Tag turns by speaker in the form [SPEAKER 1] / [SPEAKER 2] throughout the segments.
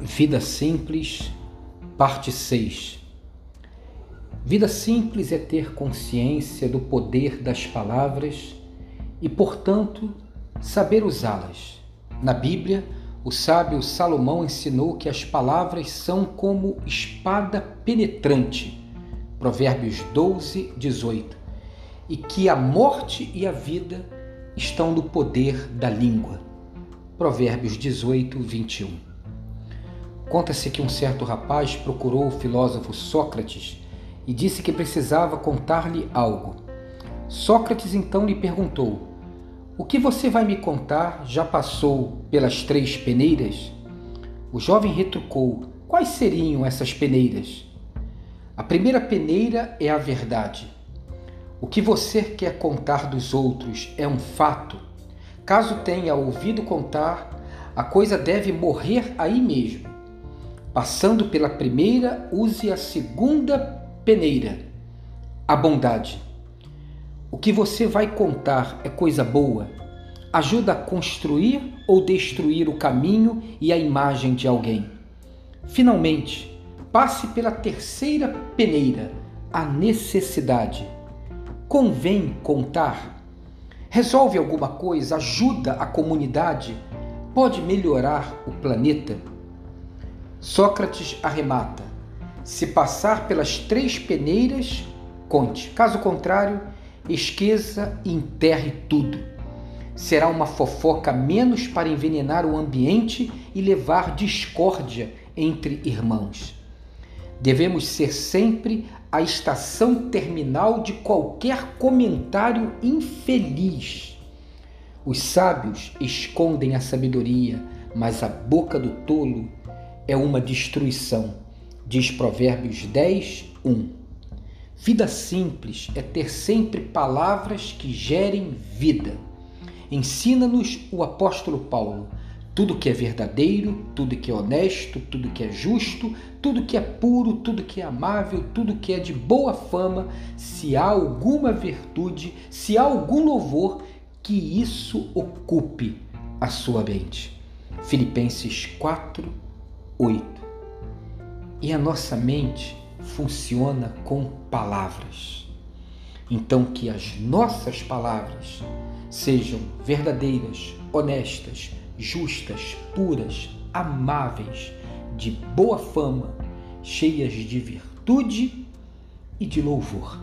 [SPEAKER 1] Vida Simples, parte 6. Vida simples é ter consciência do poder das palavras e, portanto, saber usá-las. Na Bíblia, o sábio Salomão ensinou que as palavras são como espada penetrante. Provérbios 12, 18. E que a morte e a vida estão no poder da língua. Provérbios 18, 21. Conta-se que um certo rapaz procurou o filósofo Sócrates e disse que precisava contar-lhe algo. Sócrates então lhe perguntou: O que você vai me contar já passou pelas três peneiras? O jovem retrucou: Quais seriam essas peneiras? A primeira peneira é a verdade. O que você quer contar dos outros é um fato. Caso tenha ouvido contar, a coisa deve morrer aí mesmo. Passando pela primeira, use a segunda peneira, a bondade. O que você vai contar é coisa boa? Ajuda a construir ou destruir o caminho e a imagem de alguém? Finalmente, passe pela terceira peneira, a necessidade. Convém contar? Resolve alguma coisa? Ajuda a comunidade? Pode melhorar o planeta? Sócrates arremata: se passar pelas três peneiras, conte. Caso contrário, esqueça e enterre tudo. Será uma fofoca menos para envenenar o ambiente e levar discórdia entre irmãos. Devemos ser sempre a estação terminal de qualquer comentário infeliz. Os sábios escondem a sabedoria, mas a boca do tolo é uma destruição, diz Provérbios 10, 1. Vida simples é ter sempre palavras que gerem vida. Ensina-nos o apóstolo Paulo. Tudo que é verdadeiro, tudo que é honesto, tudo que é justo, tudo que é puro, tudo que é amável, tudo que é de boa fama, se há alguma virtude, se há algum louvor, que isso ocupe a sua mente. Filipenses 4, 8. E a nossa mente funciona com palavras. Então, que as nossas palavras sejam verdadeiras, honestas, justas, puras, amáveis, de boa fama, cheias de virtude e de louvor.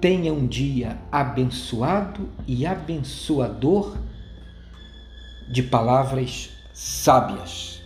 [SPEAKER 1] Tenha um dia abençoado e abençoador de palavras sábias.